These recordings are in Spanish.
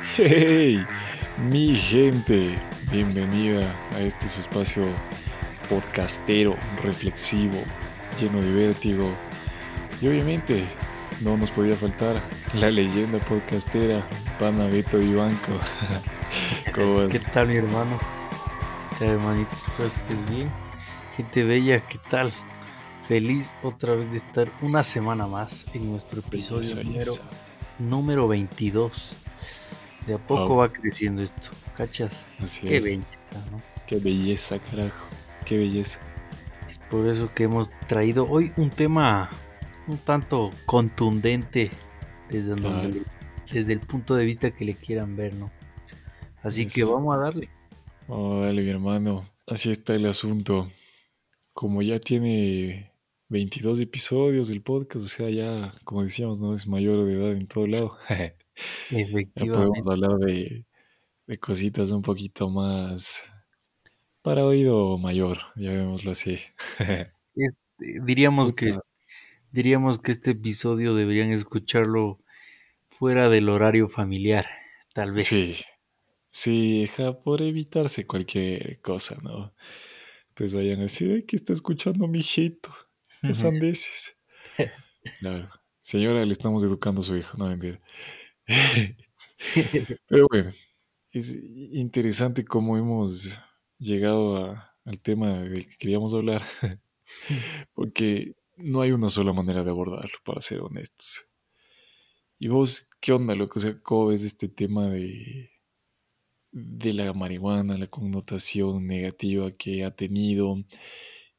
Hey, mi gente, bienvenida a este su espacio podcastero, reflexivo, lleno de vértigo. Y obviamente no nos podía faltar la leyenda podcastera, pana Beto Vivanco. ¿Cómo vas? ¿Qué tal mi hermano? Hermanito, espero que estés bien. Gente bella, ¿qué tal? Feliz otra vez de estar una semana más en nuestro episodio número, número 22 de a poco va creciendo esto, ¿cachas? Así Qué es. belleza, ¿no? Qué belleza, carajo. Qué belleza. Es por eso que hemos traído hoy un tema un tanto contundente desde, Claro. desde el punto de vista que le quieran ver, ¿no? Así que vamos a darle. Oh, dale, mi hermano. Así está el asunto. Como ya tiene 22 episodios del podcast, o sea, ya, como decíamos, no es mayor de edad en todo lado. Ya podemos hablar de, de cositas un poquito más para oído mayor, llamémoslo así. Es- eh, diríamos que diríamos que este episodio deberían escucharlo fuera del horario familiar, tal vez. sí, sí, ja, por evitarse cualquier cosa, ¿no? Pues vayan a decir, "Ay, ¿qué está escuchando mi hijito? ¿Qué sandeces? Claro. Señora, le estamos educando a su hijo, no mentir. Pero bueno, es interesante cómo hemos llegado al tema del que queríamos hablar, porque no hay una sola manera de abordarlo, para ser honestos. ¿Y vos qué onda, loco? O sea, ¿cómo ves este tema de, de la marihuana, la connotación negativa que ha tenido,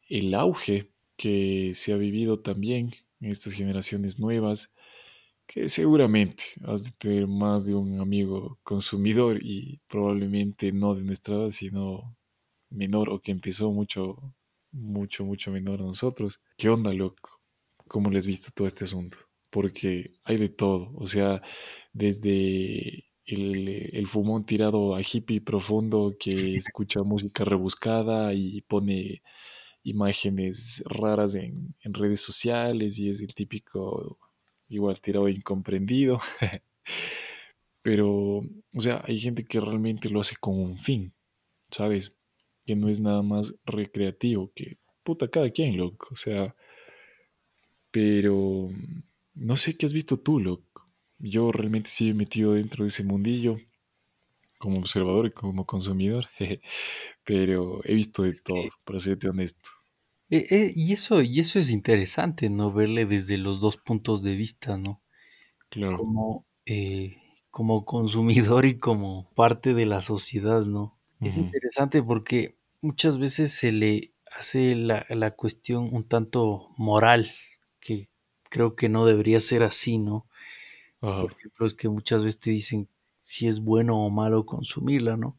el auge que se ha vivido también en estas generaciones nuevas? Que seguramente has de tener más de un amigo consumidor y probablemente no de nuestra edad, sino menor o que empezó mucho, mucho, mucho menor a nosotros. ¿Qué onda, loco? ¿Cómo le has visto todo este asunto? Porque hay de todo, o sea, desde el, el fumón tirado a hippie profundo que escucha música rebuscada y pone imágenes raras en, en redes sociales y es el típico igual tirado incomprendido. Pero, o sea, hay gente que realmente lo hace con un fin, ¿sabes? Que no es nada más recreativo, que puta, cada quien, loco. O sea, pero no sé qué has visto tú, loco. Yo realmente sí he metido dentro de ese mundillo como observador y como consumidor, pero he visto de todo, para serte honesto. Eh, eh, y eso, y eso es interesante, ¿no? Verle desde los dos puntos de vista, ¿no? Claro. Como, eh, como consumidor y como parte de la sociedad, ¿no? Es interesante porque muchas veces se le hace la, la cuestión un tanto moral, que creo que no debería ser así, ¿no? Por ejemplo, es que muchas veces te dicen si es bueno o malo consumirla, ¿no?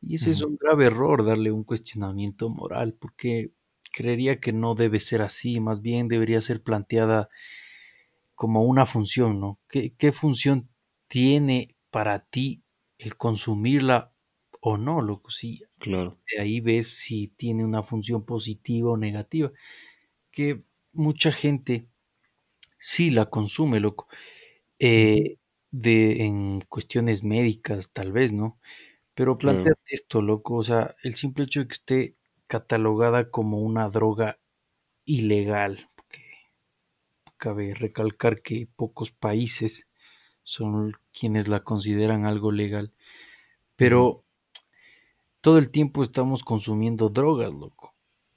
Y ese es un grave error, darle un cuestionamiento moral, porque creería que no debe ser así, más bien debería ser planteada como una función, ¿no? ¿Qué, qué función tiene para ti el consumirla o no, loco? Si Claro. de ahí ves si tiene una función positiva o negativa, que mucha gente sí la consume, loco, eh, de, en cuestiones médicas tal vez, ¿no? Pero Claro. planteate esto, loco, o sea, el simple hecho de que esté catalogada como una droga ilegal, porque cabe recalcar que pocos países son quienes la consideran algo legal, pero todo el tiempo estamos consumiendo drogas, loco,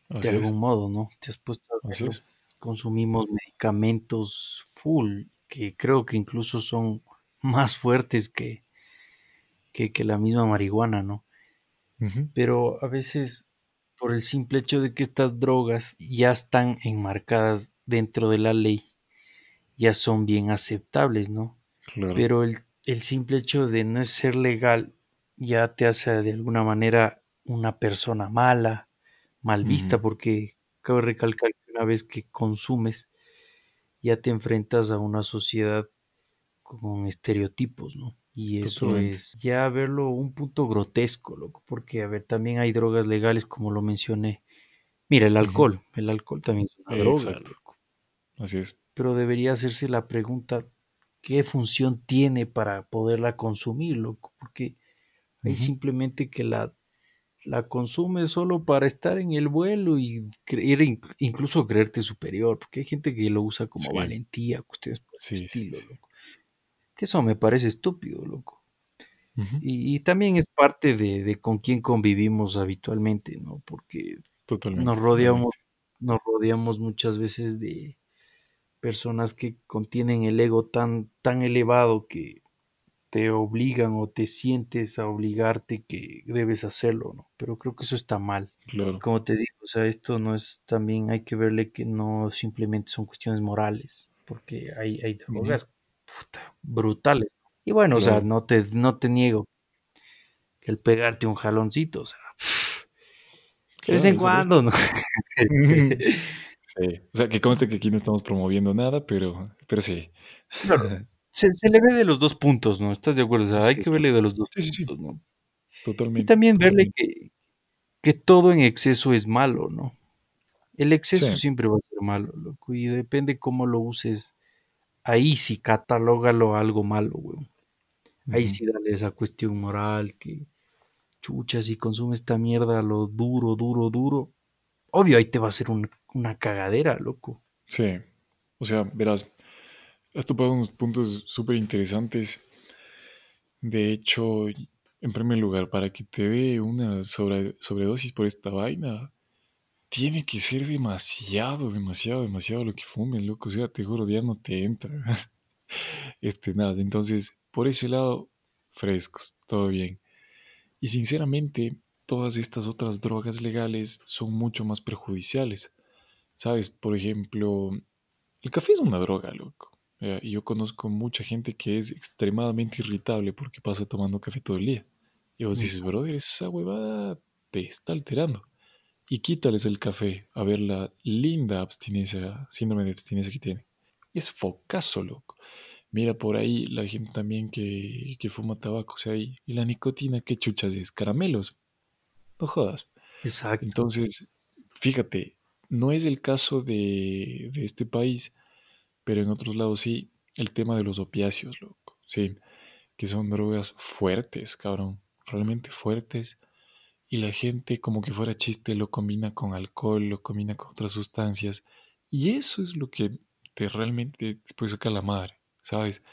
de es. algún modo, ¿no? Te has puesto a Así verlo. es. Consumimos medicamentos full, que creo que incluso son más fuertes que, que, que la misma marihuana, ¿no? Pero a veces por el simple hecho de que estas drogas ya están enmarcadas dentro de la ley, ya son bien aceptables, ¿no? Claro. Pero el, el simple hecho de no ser legal ya te hace de alguna manera una persona mala, mal vista, porque cabe recalcar que una vez que consumes, ya te enfrentas a una sociedad con estereotipos, ¿no? Y eso Totalmente. es ya verlo un punto grotesco, loco, porque a ver, también hay drogas legales, como lo mencioné. Mira, el alcohol, el alcohol también es una droga, loco. Así es. Pero debería hacerse la pregunta, qué función tiene para poderla consumir, loco, porque hay simplemente que la, la consume solo para estar en el vuelo y creer, incluso creerte superior, porque hay gente que lo usa como valentía, cuestiones por sí, estilo, loco. Que eso me parece estúpido, loco. y, también es parte de, con quién convivimos habitualmente, ¿no? Porque nos rodeamos, nos rodeamos muchas veces de personas que contienen el ego tan, tan elevado que te obligan o te sientes a obligarte que debes hacerlo, ¿no? Pero creo que eso está mal. Como te digo, o sea, esto no es, también hay que verle que no simplemente son cuestiones morales, porque hay, hay drogas brutales. Y bueno, o sea, no te, no te niego que el pegarte un jaloncito, o sea, de vez en cuando, ¿no? sí. O sea, que conste que aquí no estamos promoviendo nada, pero, pero sí. Se, le ve de los dos puntos, ¿no? ¿Estás de acuerdo? O sea, hay que verle de los dos puntos, ¿no? Totalmente. Y también verle que, que todo en exceso es malo, ¿no? El exceso siempre va a ser malo, loco, y depende cómo lo uses. Ahí sí catalógalo algo malo, güey. Ahí sí dale esa cuestión moral que, chucha, si consume esta mierda lo duro, duro, duro, obvio ahí te va a ser una cagadera, loco. Sí, o sea, verás, has topado unos puntos súper interesantes. De hecho, en primer lugar, para que te dé una sobredosis por esta vaina, tiene que ser demasiado, demasiado, demasiado lo que fumes, loco. O sea, te juro, ya no te entra. este, nada, entonces, por ese lado, frescos, todo bien. Y sinceramente, todas estas otras drogas legales son mucho más perjudiciales. ¿Sabes? Por ejemplo, el café es una droga, loco. Y yo conozco mucha gente que es extremadamente irritable porque pasa tomando café todo el día. Y vos dices, brother, esa huevada te está alterando. Y quítales el café a ver la linda abstinencia, síndrome de abstinencia que tiene. Es focazo, loco. Mira por ahí la gente también que, fuma tabaco, o sea, y, la nicotina, ¿qué chuchas es? Caramelos. No jodas. Exacto. Entonces, fíjate, no es el caso de, de este país, pero en otros lados sí, el tema de los opiáceos, loco, sí, que son drogas fuertes, cabrón, realmente fuertes, y la gente como que fuera chiste lo combina con alcohol, lo combina con otras sustancias, y eso es lo que te realmente te puede sacar la madre, ¿sabes?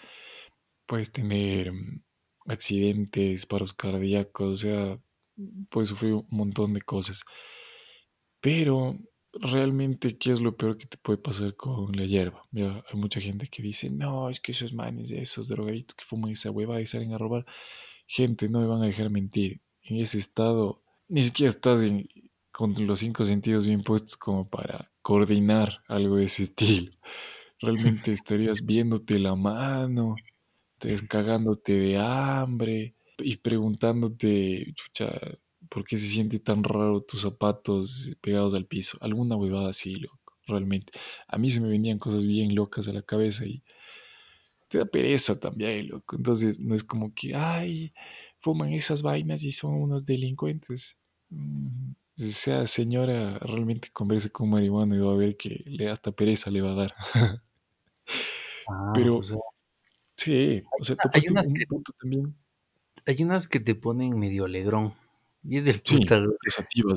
Puedes tener mm, accidentes, paros cardíacos, o sea, puedes sufrir un montón de cosas. Pero realmente, ¿qué es lo peor que te puede pasar con la hierba? hay mucha gente que dice, no, es que esos manes, esos drogaditos que fuman esa hueva y salen a robar. Gente, no me van a dejar mentir. En ese estado, ni siquiera estás con los cinco sentidos bien puestos como para coordinar algo de ese estilo. Realmente estarías viéndote la mano, estarías cagándote de hambre y preguntándote, chucha, ¿por qué se siente tan raro tus zapatos pegados al piso? Alguna huevada así, loco, realmente. A mí se me venían cosas bien locas a la cabeza y te da pereza también, loco. Entonces no es como que, ay, fuman esas vainas y son unos delincuentes. Sea, señora, realmente converse con marihuana y va a ver que le hasta pereza le va a dar. Ah, Pero, sí, o sea, topaste un punto también. Hay unas que te ponen medio alegrón. Y es del Sí, puta.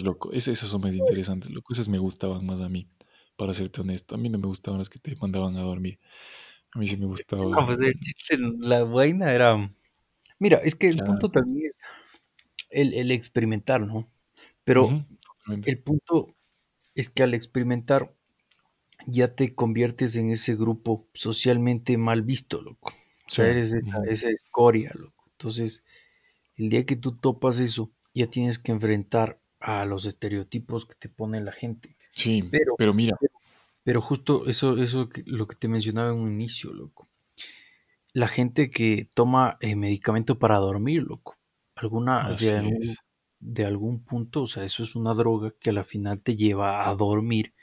loco. esas son más interesantes, loco. Esas me gustaban más a mí, para serte honesto. A mí no me gustaban las que te mandaban a dormir. A mí sí me gustaba. No, pues la vaina era. Mira, es que el punto también es el, experimentar, ¿no? Pero el punto es que al experimentar ya te conviertes en ese grupo socialmente mal visto, loco. O sea, eres esa, esa escoria, loco. Entonces, el día que tú topas eso, ya tienes que enfrentar a los estereotipos que te pone la gente. Sí, pero, pero mira. Pero, justo eso, eso lo que te mencionaba en un inicio, loco. La gente que toma eh, medicamento para dormir, loco. Alguna de algún, de algún, punto, o sea, eso es una droga que a la final te lleva a dormir.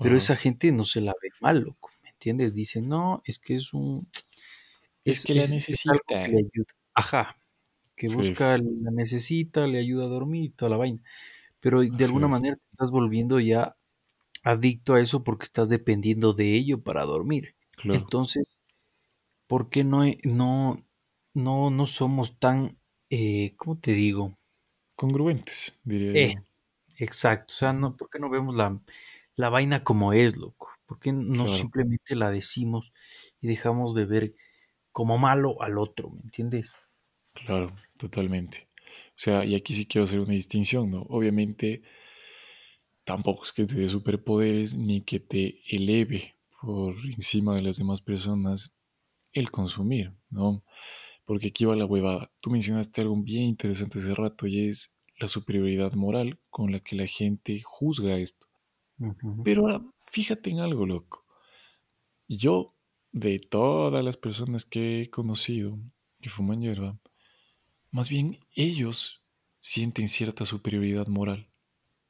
Pero esa gente no se la ve mal, loco. ¿Me entiendes? Dice, no, es que es un. Es, que la necesita. Ajá, que busca, la necesita, le ayuda a dormir y toda la vaina. Pero de alguna manera te estás volviendo ya adicto a eso porque estás dependiendo de ello para dormir. Entonces, ¿por qué no, no, no, no somos tan, eh, ¿cómo te digo? Congruentes, diría Eh, yo. exacto, o sea, no, ¿por qué no vemos la, la vaina como es, loco? ¿Por qué no Claro, simplemente la decimos y dejamos de ver como malo al otro, ¿me entiendes? claro, totalmente. O sea, y aquí sí quiero hacer una distinción, ¿no? Obviamente, tampoco es que te dé superpoderes ni que te eleve por encima de las demás personas el consumir, ¿no? Porque aquí va la huevada. Tú mencionaste algo bien interesante hace rato y es la superioridad moral con la que la gente juzga esto. Pero ahora, fíjate en algo, loco. Yo, de todas las personas que he conocido que fuman hierba, más bien ellos sienten cierta superioridad moral.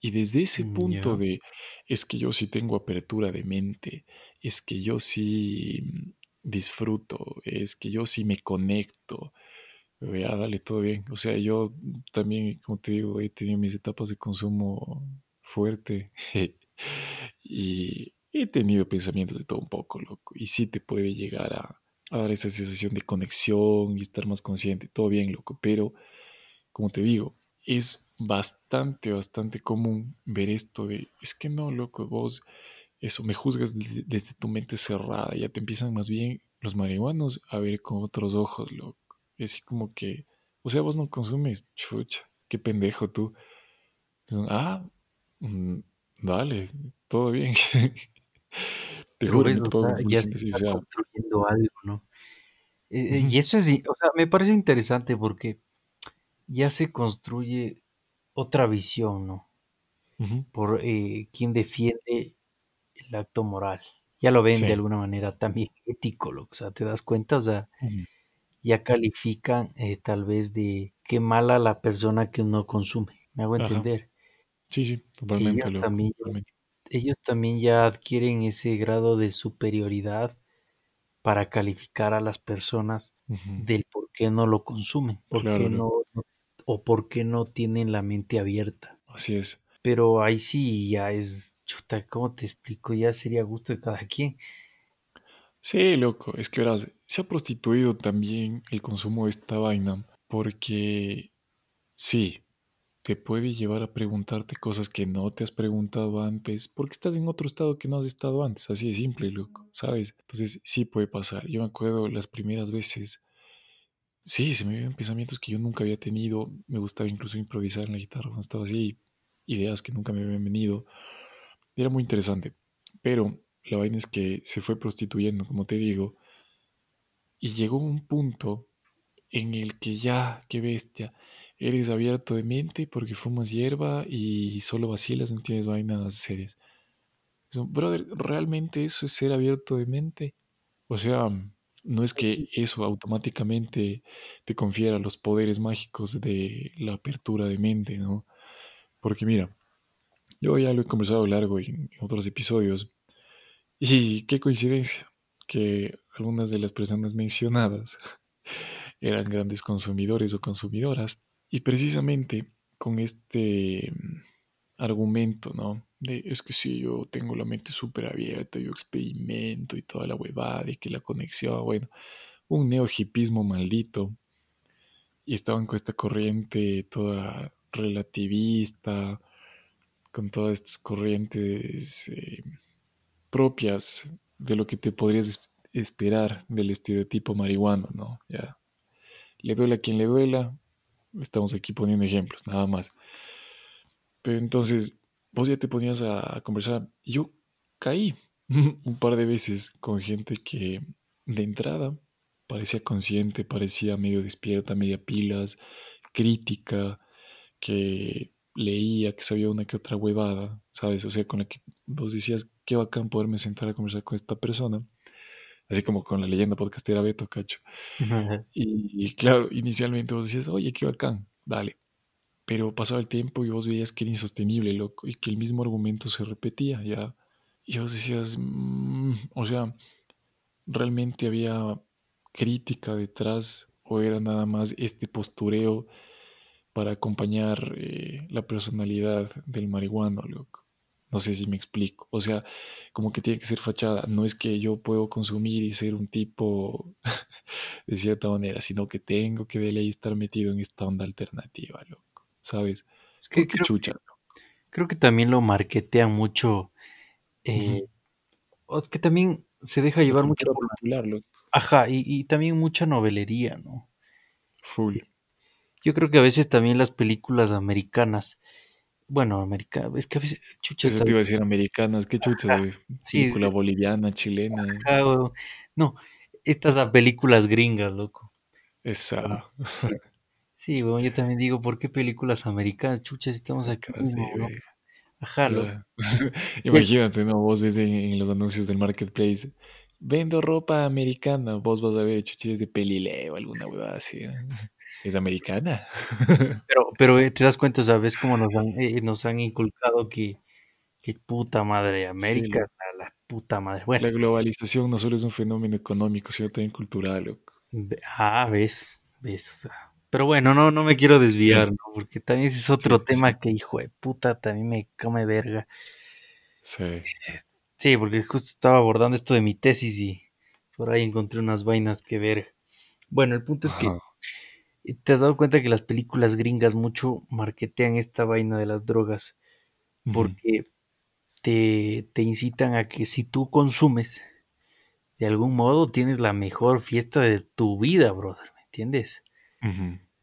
Y desde ese mm, punto de, es que yo sí tengo apertura de mente, es que yo sí disfruto, es que yo sí me conecto, ya dale, todo bien. O sea, yo también, como te digo, he tenido mis etapas de consumo fuerte y he tenido pensamientos de todo un poco, loco. Y sí te puede llegar a, a dar esa sensación de conexión y estar más consciente, todo bien, loco. Pero, como te digo, es bastante, bastante común ver esto de, es que no, loco, vos eso me juzgas de- desde tu mente cerrada, ya te empiezan más bien los marihuanos a ver con otros ojos, loco. Es así como que, o sea, vos no consumes, chucha, qué pendejo tú. Ah, mm, dale, todo bien. Te juro, ves, sea, ya se está construyendo algo, ¿no? Eh, eh, y eso es, o sea, me parece interesante porque ya se construye otra visión, ¿no? ujú, Por eh, quien defiende el acto moral. Ya lo ven de alguna manera también ético, lo, o sea, te das cuenta, o sea, ya califican eh, tal vez de qué mala la persona que no consume. Me hago ajá, entender. sí, sí, Ellos totalmente, loco, también, totalmente. ellos también ya adquieren ese grado de superioridad para calificar a las personas del por qué no lo consumen, por Claro, qué no- o por qué no tienen la mente abierta. así es. Pero ahí sí ya es, chuta, ¿cómo te explico? Ya sería gusto de cada quien. Sí, loco, es que verás, se ha prostituido también el consumo de esta vaina porque sí, te puede llevar a preguntarte cosas que no te has preguntado antes porque estás en otro estado que no has estado antes, así de simple, loco, ¿sabes? Entonces sí puede pasar. Yo me acuerdo las primeras veces, sí, se me vienen pensamientos que yo nunca había tenido, me gustaba incluso improvisar en la guitarra cuando estaba así, ideas que nunca me habían venido, era muy interesante, pero la vaina es que se fue prostituyendo, como te digo, y llegó un punto en el que ya, qué bestia, eres abierto de mente porque fumas hierba y solo vacilas, no tienes vainas serias. Brother, ¿realmente eso es ser abierto de mente? O sea, no es que eso automáticamente te confiera los poderes mágicos de la apertura de mente, ¿no? Porque mira, yo ya lo he conversado largo en otros episodios y qué coincidencia que algunas de las personas mencionadas eran grandes consumidores o consumidoras. Y precisamente con este mm, argumento, ¿no? De es que si yo tengo la mente súper abierta, yo experimento y toda la huevada y que la conexión, bueno, un neo-hipismo maldito. Y estaban con esta corriente toda relativista, con todas estas corrientes eh, propias de lo que te podrías es- esperar del estereotipo marihuano, ¿no? Ya, le duela a quien le duela, estamos aquí poniendo ejemplos, nada más. Pero entonces, vos ya te ponías a, a conversar. Yo caí un par de veces con gente que de entrada parecía consciente, parecía medio despierta, media pilas, crítica, que leía, que sabía una que otra huevada, ¿sabes? O sea, con la que vos decías, qué bacán poderme sentar a conversar con esta persona, así como con la leyenda podcastera Beto, cacho. Y, y claro, inicialmente vos decías, oye, qué bacán, dale. Pero pasaba el tiempo y vos veías que era insostenible, loco, y que el mismo argumento se repetía, ya. Y vos decías, "Mm", o sea, realmente había crítica detrás o era nada más este postureo para acompañar eh, la personalidad del marihuano, loco. No sé si me explico. O sea, como que tiene que ser fachada. No es que yo puedo consumir y ser un tipo de cierta manera, sino que tengo que de ley estar metido en esta onda alternativa, loco. ¿Sabes? Es ¿Por que creo chucha? que, creo que también lo marketean mucho. Eh, que también se deja llevar mucho popular, loco. Ajá, y, y también mucha novelería, ¿no? Full. Yo creo que a veces también las películas americanas, bueno, americanas, es que a veces, chucha, Eso te iba a decir americanas, qué chucha de sí, película boliviana, chilena. ajá, no, estas a películas gringas, loco. Esa. que- Sí, bueno, yo también digo, ¿por qué películas americanas? Chucha, si estamos mismo, bro. verga. Ajá. Claro. Sí, Imagínate, ¿no? Vos ves en, en los anuncios del marketplace, vendo ropa americana, vos vas a ver chuchillas de pelileo, alguna huevada así. ¿eh? ¿Es americana? Pero, pero eh, te das cuenta, ¿sabes? Cómo nos han, eh, nos han inculcado que, que puta madre, Sí, América, loco. la, la puta madre. Bueno, La globalización no solo es un fenómeno económico, sino también cultural, loco. ah, ves, ves. o sea, Pero bueno, no, no me quiero desviar, Sí, ¿no? Porque también ese es sí, otro sí, sí. tema que, hijo de puta, también me come verga. Sí. Sí, porque justo estaba abordando esto de mi tesis y por ahí encontré unas vainas que ver. Bueno, el punto es que Ajá. Te has dado cuenta que las películas gringas mucho marketean esta vaina de las drogas porque te, te incitan a que si tú consumes, de algún modo tienes la mejor fiesta de tu vida, brother, ¿me entiendes?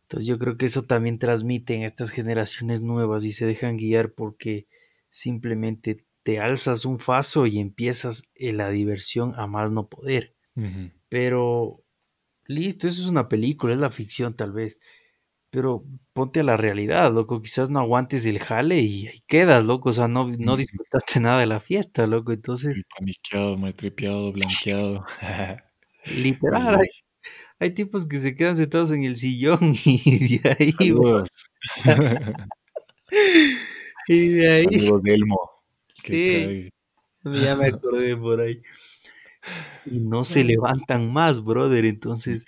Entonces yo creo que eso también transmiten a estas generaciones nuevas y se dejan guiar porque simplemente te alzas un faso y empiezas en la diversión a más no poder. Pero listo, eso es una película, es la ficción tal vez. Pero ponte a la realidad, loco, quizás no aguantes el jale y ahí quedas, loco, o sea, no, no disfrutaste nada de la fiesta, loco, entonces, paniqueado, maltripeado, blanqueado. De literal, hay, hay tipos que se quedan sentados en el sillón y de ahí, y de ahí, Saludos, Elmo. Sí, ya me acordé por ahí, y no se levantan más, brother, entonces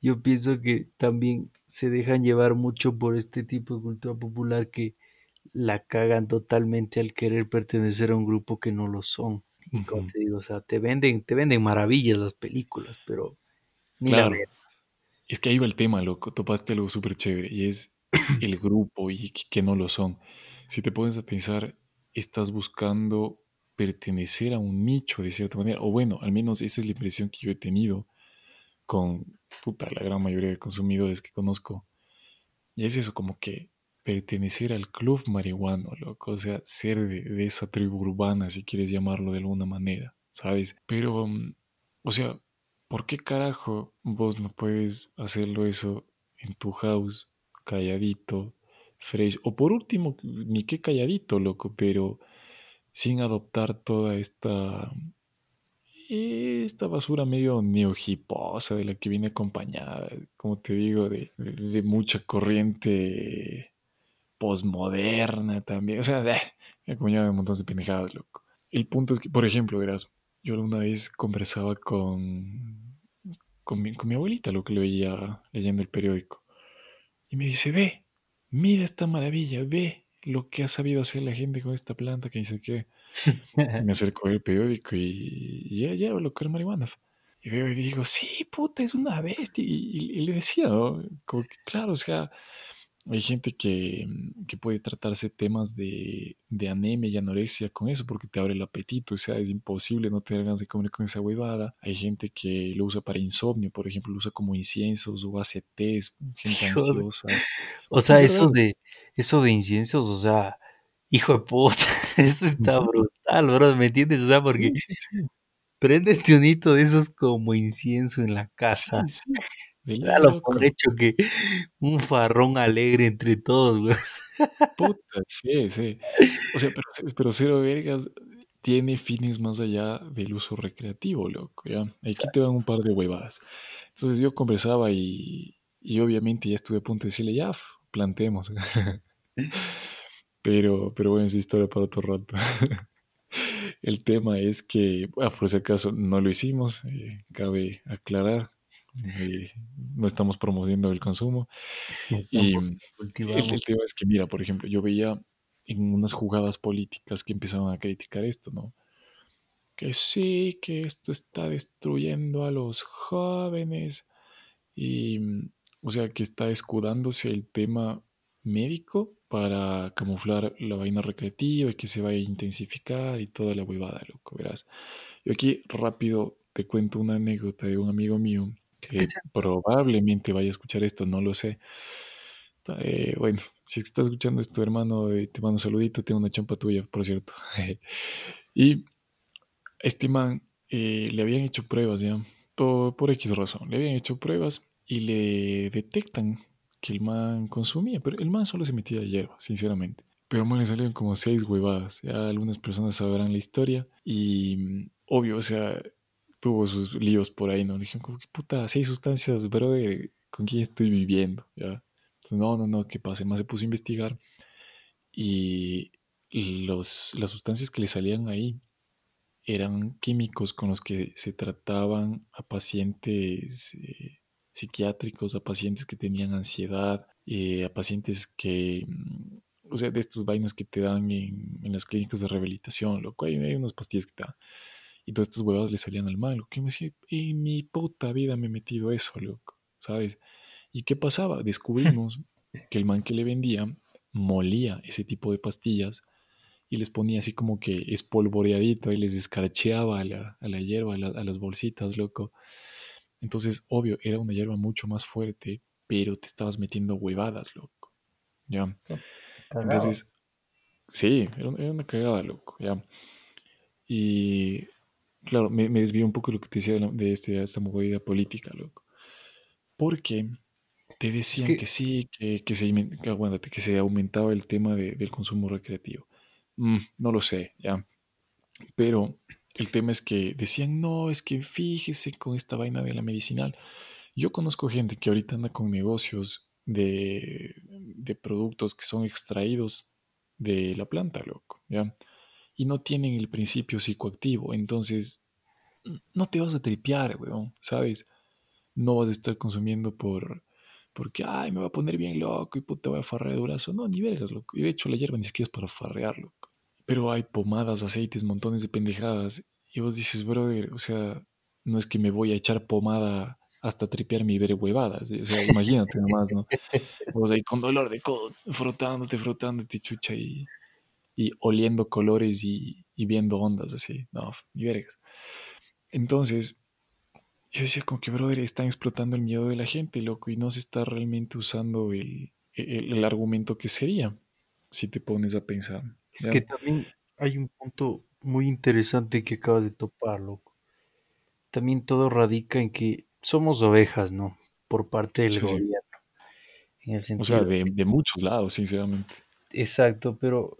yo pienso que también se dejan llevar mucho por este tipo de cultura popular que la cagan totalmente al querer pertenecer a un grupo que no lo son. Y como te digo, o sea, te venden, te venden maravillas las películas, pero ni Claro. Es que ahí va el tema, loco. Topaste algo súper chévere y es el grupo y que no lo son. Si te pones a pensar, estás buscando pertenecer a un nicho de cierta manera. O bueno, al menos esa es la impresión que yo he tenido con puta, la gran mayoría de consumidores que conozco. Y es eso, como que pertenecer al club marihuano, loco. O sea, ser de, esa tribu urbana, si quieres llamarlo de alguna manera, ¿sabes? Pero, mm, o sea, ¿por qué carajo vos no puedes hacerlo eso en tu house, calladito, fresh? O por último, ni qué calladito, loco, pero sin adoptar toda esta esta basura medio neohiposa de la que viene acompañada, como te digo, de, de- mucha corriente posmoderna también. O sea, me acompañaba de un montón de pendejadas, loco. El punto es que, por ejemplo, verás, yo alguna vez conversaba con, con, mi, con mi abuelita, lo que le veía leyendo el periódico, y me dice, ve, mira esta maravilla, ve lo que ha sabido hacer la gente con esta planta que dice que... Me acerco al periódico y, y era, ya era lo que era marihuana. Y veo y digo, sí, puta, es una bestia. Y, y- y le decía, ¿no? Como que, claro, o sea, hay gente que, mm, que puede tratarse temas de, de anemia y anorexia con eso porque te abre el apetito. O sea, es imposible no tener ganas de comer con esa huevada. Hay gente que lo usa para insomnio, por ejemplo, lo usa como inciensos o hace tés, gente ansiosa. O sea, eso de, eso de inciensos, o sea, hijo de puta, eso está brutal, bro, ¿me entiendes? O sea, Sí, porque sí, sí. préndete un hito de esos como incienso en la casa. Sí, sí. Ley, Dalo por hecho que un farrón alegre entre todos, güey. Puta, sí, sí. O sea, pero, pero Cero Vergas tiene fines más allá del uso recreativo, loco, ¿ya? Aquí te van un par de huevadas. Entonces yo conversaba y, y obviamente ya estuve a punto de decirle, ya, planteemos. Pero, pero bueno, es historia para otro rato. El tema es que, ah, por si acaso, no lo hicimos, eh, cabe aclarar, eh, no estamos promoviendo el consumo. Y el, el tema es que, mira, por ejemplo, yo veía en unas jugadas políticas que empezaron a criticar esto, ¿no? Que sí, que esto está destruyendo a los jóvenes y, o sea, que está escudándose el tema médico para camuflar la vaina recreativa y que se vaya a intensificar y toda la huevada, loco, verás. Yo aquí rápido te cuento una anécdota de un amigo mío que probablemente vaya a escuchar esto, no lo sé. Eh, bueno, si estás escuchando esto, hermano, eh, te mando un saludito, tengo una champa tuya, por cierto. y este man eh, le habían hecho pruebas, ya, por, por X razón, le habían hecho pruebas y le detectan que el man consumía, pero el man solo se metía de hierba, sinceramente. Pero man le salieron como seis huevadas, ya algunas personas sabrán la historia y mm, obvio, o sea, tuvo sus líos por ahí, ¿no? Le dijeron como que puta, seis sustancias, bro, ¿con quién estoy viviendo? ¿Ya? No, no, no, ¿qué pasa? El man se puso a investigar y los, las sustancias que le salían ahí eran químicos con los que se trataban a pacientes eh, psiquiátricos, a pacientes que tenían ansiedad, eh, a pacientes que, mm, o sea, de estas vainas que te dan en, en las clínicas de rehabilitación, loco, hay, hay unas pastillas que te dan. Y todas estas huevas le salían al mal, que me decía, en mi puta vida me he metido eso, loco, ¿sabes? ¿Y qué pasaba? Descubrimos que el man que le vendía molía ese tipo de pastillas y les ponía así como que espolvoreadito y les escarcheaba a la, a la hierba, a, a, las bolsitas, loco. Entonces, obvio, era una hierba mucho más fuerte, pero te estabas metiendo huevadas, loco. ¿Ya? Entonces, sí, era, una cagada, loco, ¿ya? Y, claro, me, me desvío un poco de lo que te decía de, la, de este, esta movida política, loco. Porque te decían ¿Qué? que sí, que, que, se, que, aguántate, que se aumentaba el tema de, del consumo recreativo. Mm, no lo sé, ya. Pero el tema es que decían, no, es que fíjese con esta vaina de la medicinal. Yo conozco gente que ahorita anda con negocios de, de productos que son extraídos de la planta, loco, ¿ya? Y no tienen el principio psicoactivo, entonces no te vas a tripear, weón, ¿sabes? No vas a estar consumiendo por, porque, ay, me va a poner bien loco y puta, voy a farrear durazo. No, ni vergas, loco. Y de hecho, la hierba ni siquiera es para farrear, loco. Pero hay pomadas, aceites, montones de pendejadas. Y vos dices, brother, o sea, no es que me voy a echar pomada hasta tripearme y ver huevadas. O sea, imagínate nomás, ¿no? Vos ahí con dolor de codo, frotándote, frotándote, chucha, y, y oliendo colores y, y viendo ondas así. No, ni vergas. Entonces, yo decía como que, brother, están explotando el miedo de la gente, loco, y no se está realmente usando el, el, el argumento que sería, si te pones a pensar. Es que también hay un punto muy interesante que acabas de topar, loco. También todo radica en que somos ovejas, ¿no? Por parte del sí, gobierno. En el sentido o sea, de, de, muchos lados, sinceramente. Exacto, pero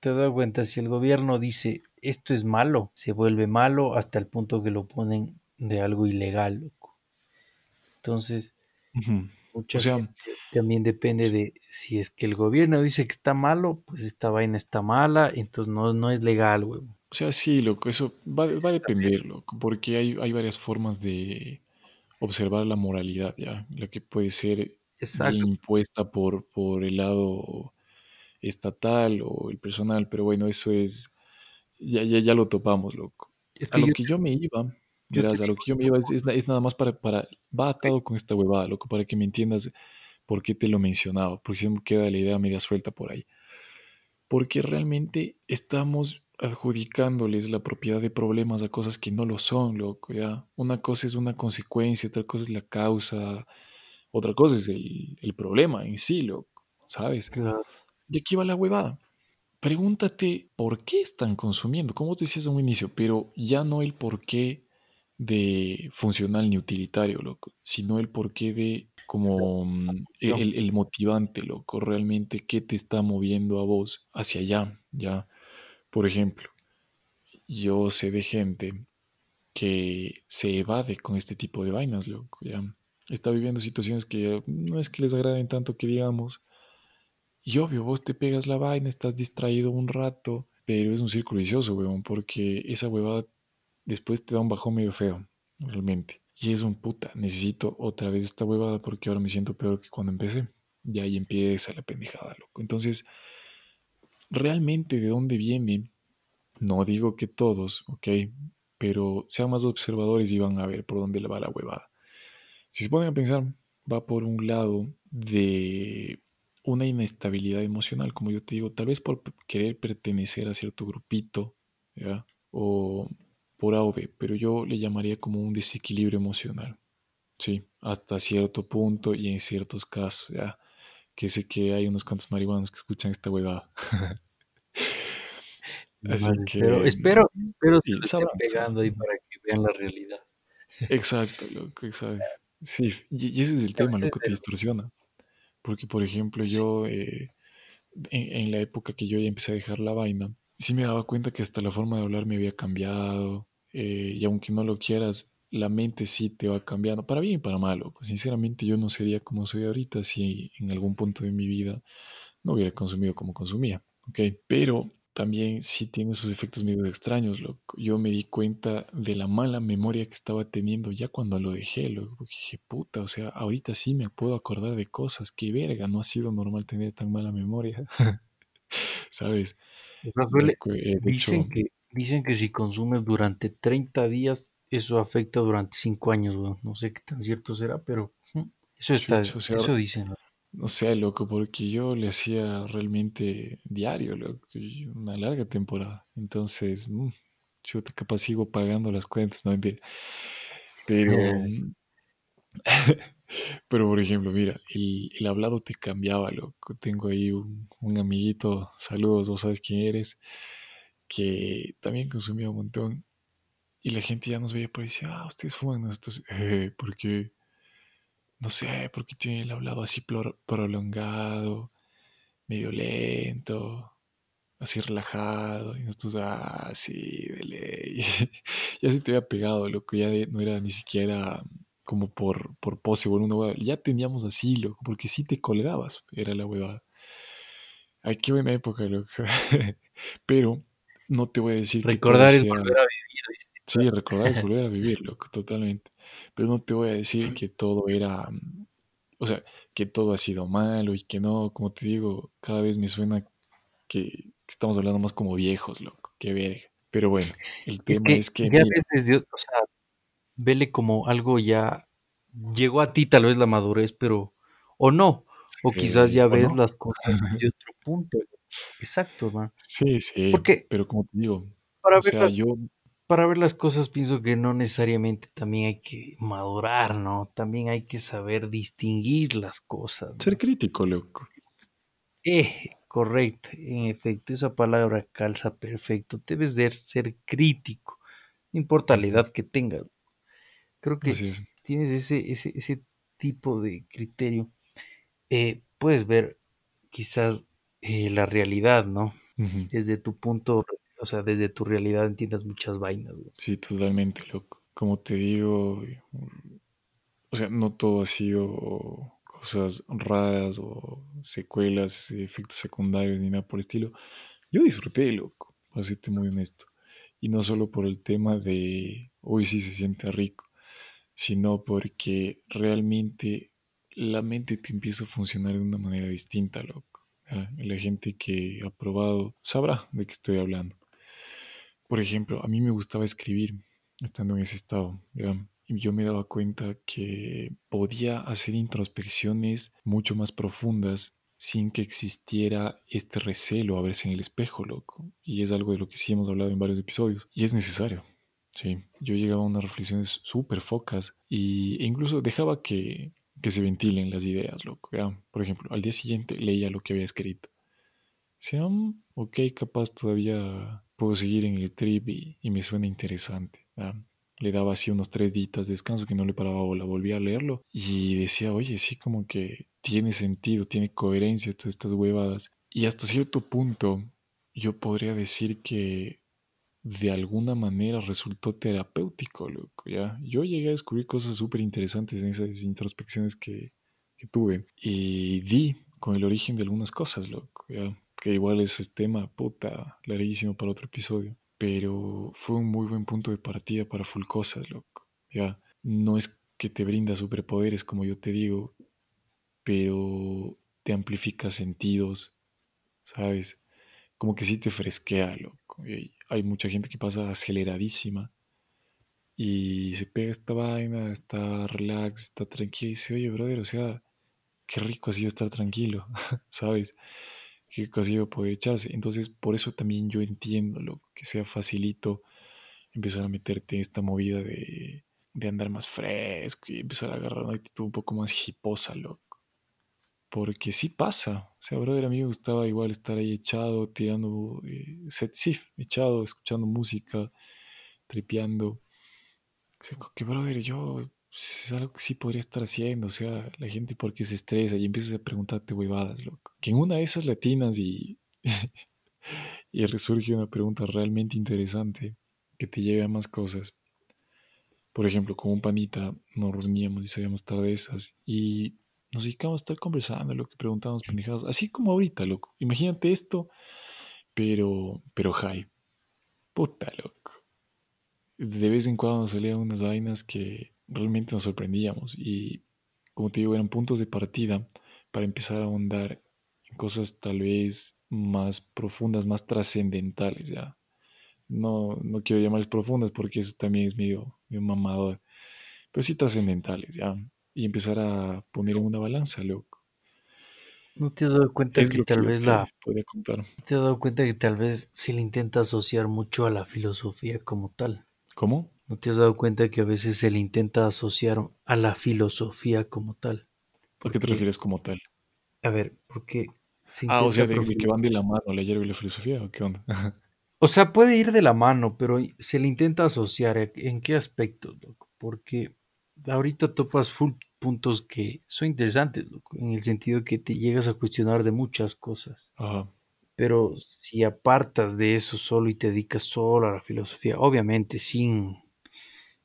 te das cuenta, si el gobierno dice esto es malo, se vuelve malo hasta el punto que lo ponen de algo ilegal, loco. Entonces. Mucha o sea, gente también depende de si es que el gobierno dice que está malo, pues esta vaina está mala, entonces no, no es legal, güey. O sea, sí, loco, eso va, va a depender, loco, porque hay, hay, varias formas de observar la moralidad, ¿ya? La que puede ser impuesta por, por el lado estatal o el personal, pero bueno, eso es, ya, ya, ya lo topamos, loco. Es que a lo yo... que yo me iba Verás, a lo que yo me iba es, es, es nada más para, para, va atado con esta huevada, loco, para que me entiendas por qué te lo mencionaba, porque siempre queda la idea media suelta por ahí. Porque realmente estamos adjudicándoles la propiedad de problemas a cosas que no lo son, loco, ya. Una cosa es una consecuencia, otra cosa es la causa, otra cosa es el, el problema en sí, loco, ¿sabes? Claro. Y aquí va la huevada. Pregúntate por qué están consumiendo, como vos decías en un inicio, pero ya no el por qué de funcional ni utilitario, loco, sino el porqué de como mm, el, el, motivante, loco, realmente qué te está moviendo a vos hacia allá, ya. Por ejemplo, yo sé de gente que se evade con este tipo de vainas, loco, ya. Está viviendo situaciones que no es que les agraden tanto que digamos. Y obvio, vos te pegas la vaina, estás distraído un rato, pero es un círculo vicioso, weón, porque esa huevada después te da un bajón medio feo, realmente. Y es un puta, necesito otra vez esta huevada porque ahora me siento peor que cuando empecé. Y ahí empieza la pendejada, loco. Entonces, realmente de dónde viene, no digo que todos, ok, pero sean más observadores y van a ver por dónde le va la huevada. Si se ponen a pensar, va por un lado de una inestabilidad emocional, como yo te digo, tal vez por querer pertenecer a cierto grupito, ¿ya? O por A o B, pero yo le llamaría como un desequilibrio emocional, ¿sí? Hasta cierto punto y en ciertos casos, ¿ya? Que sé que hay unos cuantos marihuanos que escuchan esta huevada. Así que... Espero, espero, espero sí, se pegando ahí para que vean la realidad. Exacto, loco, exacto. Sí, y, ese es el tema, lo que te distorsiona. Porque, por ejemplo, yo, eh, en, la época que yo ya empecé a dejar la vaina, sí me daba cuenta que hasta la forma de hablar me había cambiado. Eh, y aunque no lo quieras, la mente sí te va cambiando, para bien y para malo. Sinceramente, yo no sería como soy ahorita si en algún punto de mi vida no hubiera consumido como consumía. ¿ok? Pero también sí tiene sus efectos medio extraños, loco. Yo me di cuenta de la mala memoria que estaba teniendo ya cuando lo dejé, loco. Porque dije, puta, o sea, ahorita sí me puedo acordar de cosas. Qué verga, no ha sido normal tener tan mala memoria. ¿Sabes? dicen, que, dicen que si consumes durante 30 días, eso afecta durante 5 años, No sé qué tan cierto será, pero eso está, eso dicen. No sé, loco, porque yo le hacía realmente diario, loco, una larga temporada. Entonces, mmm, chuta, capaz sigo pagando las cuentas, no. Pero, pero por ejemplo, mira, el, el, hablado te cambiaba, loco. Tengo ahí un, un, amiguito, saludos, vos sabes quién eres, que también consumía un montón. Y la gente ya nos veía por ahí y decía, ah, ustedes fuman estos, eh, porque no sé, porque tiene el hablado así prolongado, medio lento, así relajado. Y nosotros, ah, sí, de ley. ya se te había pegado, loco, ya no era ni siquiera como por, por pose, una huevada. Ya teníamos así, loco, porque sí te colgabas, era la huevada. Ay, qué buena época, loco. Pero no te voy a decir Recordar que todo es volver a vivir. Sí, recordar es volver a vivir, loco, totalmente. Pero no te voy a decir que todo era, o sea, que todo ha sido malo y que no, como te digo, cada vez me suena que, estamos hablando más como viejos, loco, qué verga. Pero bueno, el tema es que... ya desde, o sea, vele como algo ya llegó a ti tal vez la madurez, pero o no, o quizás ya ves las cosas de otro punto. Exacto, man. Sí, sí, Porque, pero como te digo, para o sea, yo para ver las cosas pienso que no necesariamente también hay que madurar, ¿no? También hay que saber distinguir las cosas. Ser crítico, loco. Eh, correcto, en efecto, esa palabra calza perfecto. Debes de ser crítico, no importa la edad que tengas. Creo que tienes ese, ese, ese tipo de criterio. Eh, puedes ver quizás eh, la realidad, ¿no? Desde tu punto o sea, desde tu realidad entiendas muchas vainas. Sí, totalmente, loco. Como te digo, o sea, no todo ha sido cosas raras o secuelas, efectos secundarios ni nada por el estilo. Yo disfruté, loco, para serte muy honesto. Y no solo por el tema de, hoy sí se siente rico, sino porque realmente la mente te empieza a funcionar de una manera distinta, loco. La gente que ha probado sabrá de qué estoy hablando. Por ejemplo, a mí me gustaba escribir estando en ese estado. Y yo me daba cuenta que podía hacer introspecciones mucho más profundas sin que existiera este recelo a verse en el espejo, loco. Y es algo de lo que sí hemos hablado en varios episodios. Y es necesario. Sí, yo llegaba a unas reflexiones súper focas y, e incluso dejaba que, que se ventilen las ideas, loco. Por ejemplo, al día siguiente leía lo que había escrito. Decía, mm, ok, capaz todavía puedo seguir en el trip y, me suena interesante. Le daba así unos tres días de descanso que no le paraba bola, volví a leerlo y decía, oye, sí, como que tiene sentido, tiene coherencia todas estas huevadas. Y hasta cierto punto yo podría decir que de alguna manera resultó terapéutico, loco, ¿ya? Yo llegué a descubrir cosas súper interesantes en esas introspecciones que, que, tuve y di con el origen de algunas cosas, loco, ¿ya? que igual es tema puta larguísimo para otro episodio, pero fue un muy buen punto de partida para full cosas, loco. Ya, no es que te brinda superpoderes como yo te digo, pero te amplifica sentidos, ¿sabes? Como que sí te fresquea, loco. Hay mucha gente que pasa aceleradísima y se pega esta vaina, está relax, está tranquilo y dice, oye, brother, o sea, qué rico ha sido estar tranquilo, ¿sabes? Qué rico ha sido poder echarse. Entonces, por eso también yo entiendo, lo que sea facilito empezar a meterte en esta movida de, de andar más fresco y empezar a agarrar una actitud un poco más hiposa, loco. Porque sí pasa. O sea, brother, a mí me gustaba igual estar ahí echado, tirando, eh, set, sí, echado, escuchando música, tripeando. O sea, que brother, yo es algo que sí podría estar haciendo. O sea, la gente porque se estresa y empiezas a preguntarte huevadas, loco. Que en una de esas latinas y, y resurge una pregunta realmente interesante que te lleve a más cosas. Por ejemplo, con un panita nos reuníamos y de esas y nos dedicamos a estar conversando, lo que preguntábamos pendejadas, así como ahorita, loco. Imagínate esto, pero, pero high. Puta, loco. De vez en cuando salían unas vainas que realmente nos sorprendíamos y, como te digo, eran puntos de partida para empezar a ahondar en cosas tal vez más profundas, más trascendentales, ya. No, no quiero llamarles profundas porque eso también es medio, medio mamador, pero sí trascendentales, ya. Y empezar a poner en una balanza, loco. ¿No te has dado cuenta Es que tal vez la... podría contar. ¿no te has dado cuenta que tal vez se le intenta asociar mucho a la filosofía como tal? ¿Cómo? ¿No te has dado cuenta que a veces se le intenta asociar a la filosofía como tal? ¿A qué te refieres como tal? a ver, porque se Ah, o sea, de, que van de la mano la hierba y la filosofía, ¿o qué onda? O sea, puede ir de la mano, pero se le intenta asociar. ¿En qué aspectos, loco? Porque ahorita topas full puntos que son interesantes, loco, en el sentido que te llegas a cuestionar de muchas cosas. Ajá, Pero si apartas de eso solo y te dedicas solo a la filosofía, obviamente sin,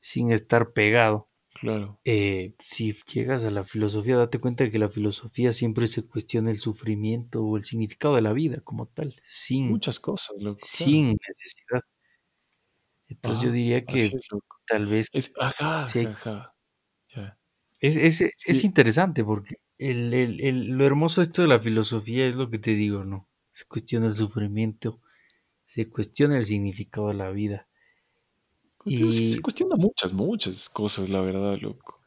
sin estar pegado, claro. eh, si llegas a la filosofía, date cuenta que la filosofía siempre se cuestiona el sufrimiento o el significado de la vida como tal, sin, Muchas cosas, loco, claro. sin necesidad. Entonces yo diría así que es, loco. tal vez Es, ajá, hay- ajá. Es, es, es interesante porque el, el- el- lo hermoso de esto de la filosofía es lo que te digo, ¿no? Se cuestiona el sufrimiento, se cuestiona el significado de la vida. sí se Y, cuestiona muchas, muchas cosas, la verdad, loco.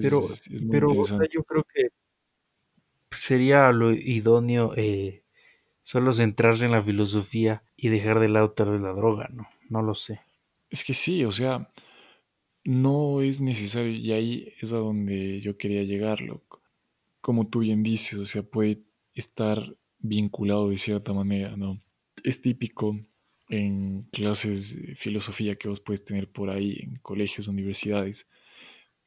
pero, Es, pero o sea, interesante. yo creo que sería lo idóneo eh, solo centrarse en la filosofía y dejar de lado tal vez la droga, ¿no? No lo sé. Es que sí, o sea, no es necesario, y ahí es a donde yo quería llegar. Como tú bien dices, o sea, puede estar vinculado de cierta manera, ¿no? Es típico en clases de filosofía que vos puedes tener por ahí, en colegios, universidades,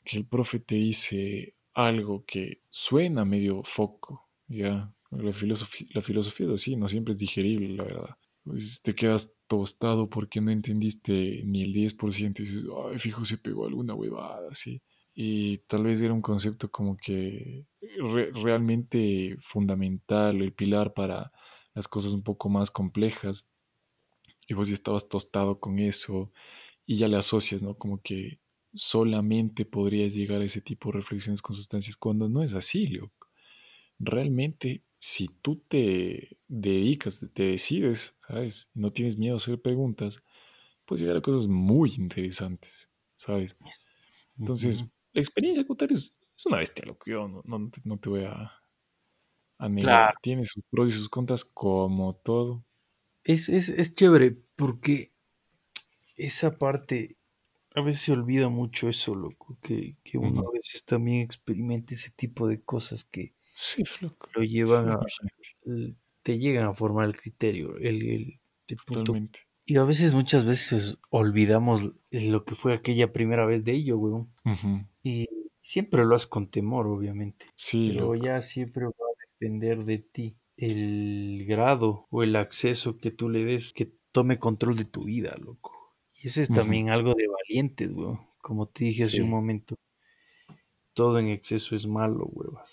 que el profe te dice algo que suena medio foco, ¿ya? La filosofía, la filosofía así, no siempre es digerible, la verdad. Pues te quedas tostado porque no entendiste ni el 10% y dices, ay, fijo, se pegó alguna huevada, así. Y tal vez era un concepto como que re- realmente fundamental, el pilar para las cosas un poco más complejas. Y vos ya estabas tostado con eso y ya le asocias, ¿no? Como que solamente podrías llegar a ese tipo de reflexiones con sustancias cuando no es así, Leo. Realmente, si tú te dedicas, te decides, ¿sabes? No tienes miedo a hacer preguntas, puedes llegar a cosas muy interesantes, ¿sabes? Entonces, la experiencia como tal es, es una bestia, lo que yo no, no te, no te voy a, a negar. Claro, Tiene sus pros y sus contras como todo. es, es, es chévere porque esa parte a veces se olvida mucho eso, loco, que, que uno a veces también experimenta ese tipo de cosas que Sí, lo llevan Sí, a, te llegan a formar el criterio, el, el. Totalmente. Y a veces, muchas veces olvidamos lo que fue aquella primera vez de ello, weón. Y siempre lo haces con temor, obviamente, Sí, pero loco. ya siempre va a depender de ti el grado o el acceso que tú le des, que tome control de tu vida, loco. Y eso es también algo de valientes, weón. Como te dije hace un momento, todo en exceso es malo, huevas.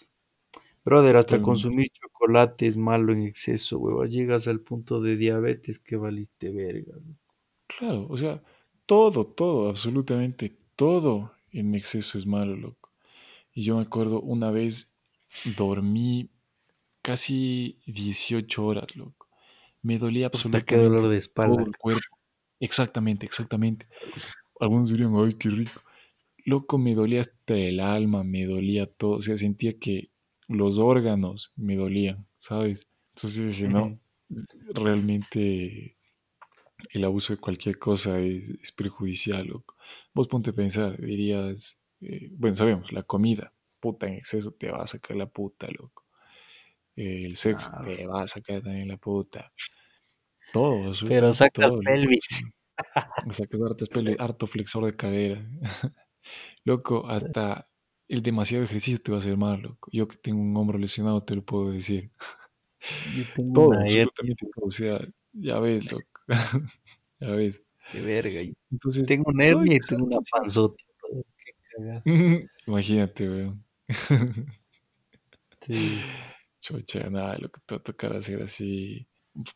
Brother, hasta totalmente. consumir chocolate es malo en exceso, huevas. Llegas al punto de diabetes que valiste verga. ¿no? Claro, o sea, todo, todo, absolutamente todo en exceso es malo, loco. Y yo me acuerdo una vez dormí casi 18 horas, loco. Me dolía absolutamente de todo el cuerpo. Exactamente, exactamente. Algunos dirían, ay, qué rico. Loco, me dolía hasta el alma, me dolía todo. O sea, sentía que los órganos me dolían, ¿sabes? Entonces dije, no, realmente el abuso de cualquier cosa es, perjudicial, loco. Vos ponte a pensar, dirías, eh, bueno, sabemos, la comida, puta en exceso te va a sacar la puta, loco. el sexo te va a sacar también la puta. Todo, Pero sacas todo, pelvis. Sacas harto, harto flexor de cadera. loco, hasta el demasiado ejercicio te va a hacer mal, loco. Yo que tengo un hombro lesionado te lo puedo decir. todo, absolutamente todo. O sea, ya ves, loco. ya ves. Qué verga. Entonces, tengo un hernia y tengo una panzota. Imagínate, weón. sí. Chocha, nada, lo que te va a tocar hacer así,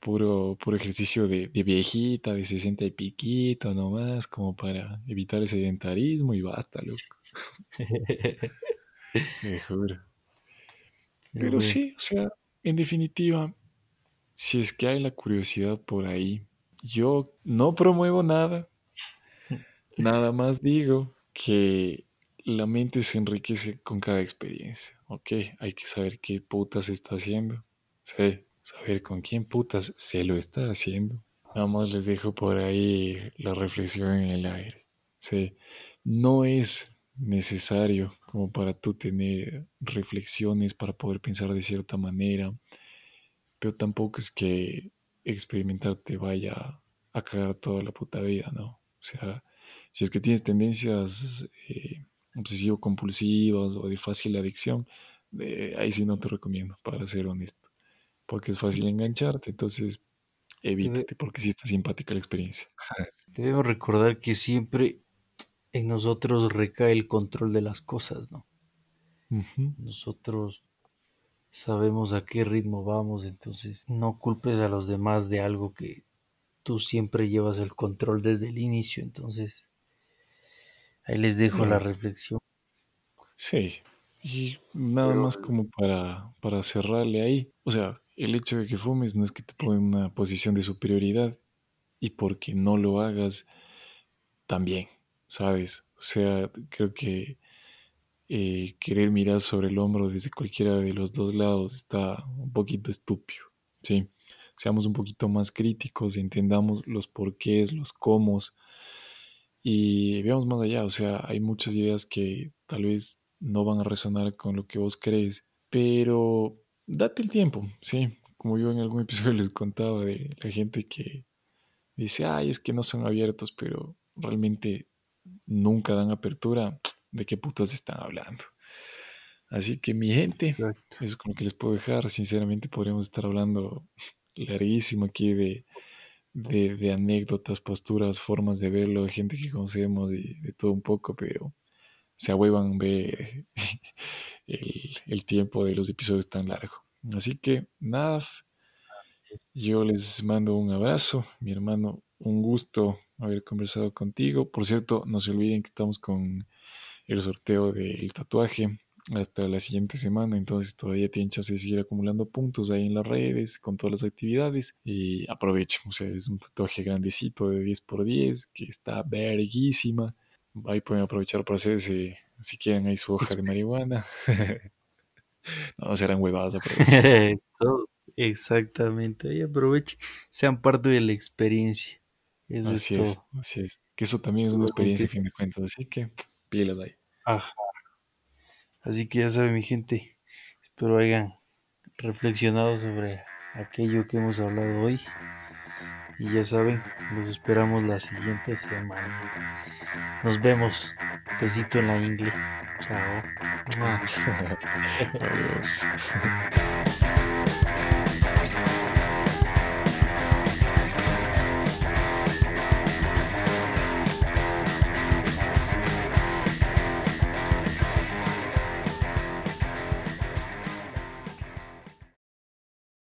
puro, puro ejercicio de, de viejita, de 60 y piquito nomás, como para evitar el sedentarismo y basta, loco. Te juro. Pero sí, o sea, en definitiva, si es que hay la curiosidad por ahí, yo no promuevo nada, nada más digo que la mente se enriquece con cada experiencia. Ok, hay que saber qué putas está haciendo. Sí, saber con quién putas se lo está haciendo. Nada más les dejo por ahí la reflexión en el aire. Sí, no es necesario como para tú tener reflexiones para poder pensar de cierta manera, pero tampoco es que experimentar te vaya a cagar toda la puta vida, ¿no? O sea, si es que tienes tendencias eh, obsesivo-compulsivas o de fácil adicción, eh, ahí sí no te recomiendo, para ser honesto, porque es fácil engancharte, entonces evítate, porque sí está simpática la experiencia. Debemos recordar que siempre en nosotros recae el control de las cosas, ¿no? Nosotros sabemos a qué ritmo vamos, entonces no culpes a los demás de algo que tú siempre llevas el control desde el inicio, entonces ahí les dejo la reflexión. Sí, y nada más como para, para cerrarle ahí, o sea, el hecho de que fumes no es que te ponga en una posición de superioridad y porque no lo hagas también ¿sabes? O sea, creo que eh, querer mirar sobre el hombro desde cualquiera de los dos lados está un poquito estúpido, ¿sí? Seamos un poquito más críticos entendamos los porqués, los cómo y veamos más allá, o sea, hay muchas ideas que tal vez no van a resonar con lo que vos crees, pero date el tiempo, ¿sí? Como yo en algún episodio les contaba de la gente que dice, ay, es que no son abiertos, pero realmente nunca dan apertura, ¿de qué putas están hablando? Así que mi gente, eso es como que les puedo dejar. Sinceramente podríamos estar hablando larguísimo aquí de, de, anécdotas, posturas, formas de verlo, de gente que conocemos y de todo un poco, pero se ahuevan ver el, el tiempo de los episodios tan largo. Así que nada, yo les mando un abrazo, mi hermano, un gusto haber conversado contigo. Por cierto, no se olviden que estamos con el sorteo del tatuaje hasta la siguiente semana, entonces todavía tienen chance de seguir acumulando puntos ahí en las redes con todas las actividades y aprovechen, o sea, es un tatuaje grandecito de 10x10 que está verguísima. Ahí pueden aprovechar para hacerse, si quieren, ahí su hoja de marihuana. no, serán huevadas. Exactamente, ahí aprovechen, sean parte de la experiencia así es, así es. Que eso también es una experiencia, a fin de cuentas. Así que, pílela de ahí. Ajá. Así que ya saben, mi gente, espero hayan reflexionado sobre aquello que hemos hablado hoy. Y ya saben, los esperamos la siguiente semana. Nos vemos. Besito en la ingle. Chao. Adiós.